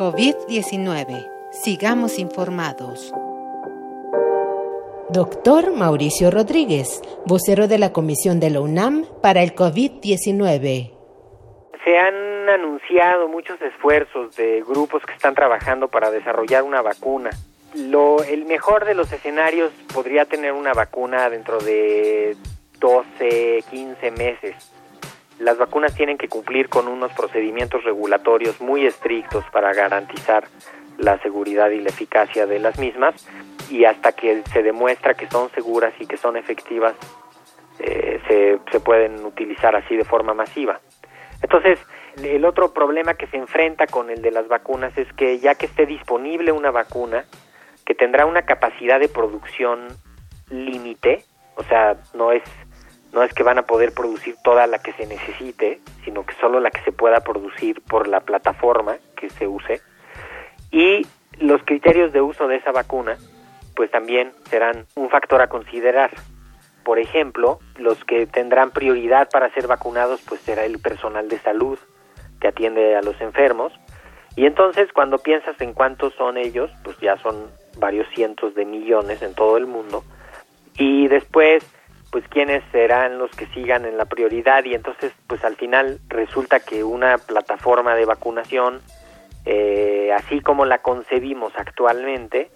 COVID-19. Sigamos informados. Doctor Mauricio Rodríguez, vocero de la Comisión de la UNAM para el COVID-19. Se han anunciado muchos esfuerzos de grupos que están trabajando para desarrollar una vacuna. Lo, el mejor de los escenarios podría tener una vacuna dentro de 12, 15 meses las vacunas tienen que cumplir con unos procedimientos regulatorios muy estrictos para garantizar la seguridad y la eficacia de las mismas y hasta que se demuestra que son seguras y que son efectivas eh, se, se pueden utilizar así de forma masiva. Entonces, el otro problema que se enfrenta con el de las vacunas es que ya que esté disponible una vacuna que tendrá una capacidad de producción límite, o sea, no es no es que van a poder producir toda la que se necesite, sino que solo la que se pueda producir por la plataforma que se use. Y los criterios de uso de esa vacuna, pues también serán un factor a considerar. Por ejemplo, los que tendrán prioridad para ser vacunados, pues será el personal de salud que atiende a los enfermos. Y entonces, cuando piensas en cuántos son ellos, pues ya son varios cientos de millones en todo el mundo. Y después, pues quiénes serán los que sigan en la prioridad. Y entonces pues al final resulta que una plataforma de vacunación eh, así como la concebimos actualmente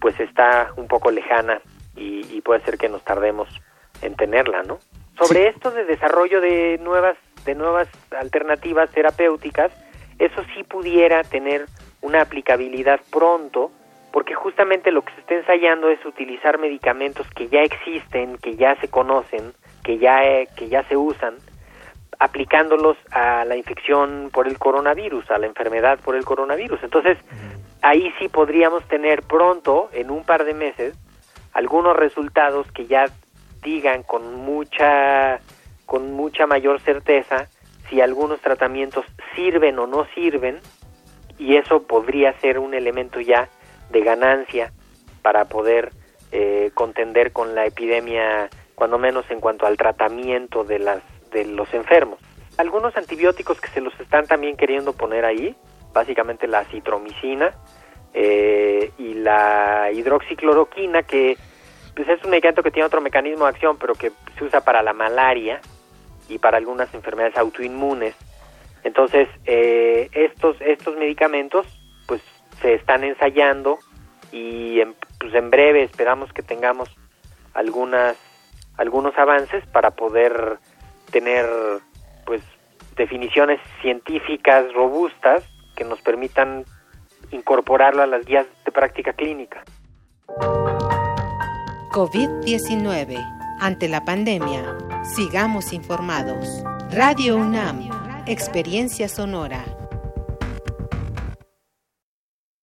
pues está un poco lejana y, puede ser que nos tardemos en tenerla no sobre esto de desarrollo de nuevas de nuevas alternativas terapéuticas eso sí pudiera tener una aplicabilidad pronto porque justamente lo que se está ensayando es utilizar medicamentos que ya existen, que ya se conocen, que ya, eh, que ya se usan, aplicándolos a la infección por el coronavirus, a la enfermedad por el coronavirus. Entonces, ahí sí podríamos tener pronto, en un par de meses, algunos resultados que ya digan con mucha, con mucha mayor certeza si algunos tratamientos sirven o no sirven, y eso podría ser un elemento ya de ganancia para poder eh, contender con la epidemia, cuando menos en cuanto al tratamiento de, las, de los enfermos. Algunos antibióticos que se los están también queriendo poner ahí, básicamente la citromicina eh, y la hidroxicloroquina, que pues es un medicamento que tiene otro mecanismo de acción, pero que se usa para la malaria y para algunas enfermedades autoinmunes. Entonces, eh, estos, estos medicamentos se están ensayando y en, pues en breve esperamos que tengamos algunas algunos avances para poder tener pues definiciones científicas robustas que nos permitan incorporarlo a las guías de práctica clínica. COVID-19. Ante la pandemia, sigamos informados. Radio UNAM, Experiencia Sonora.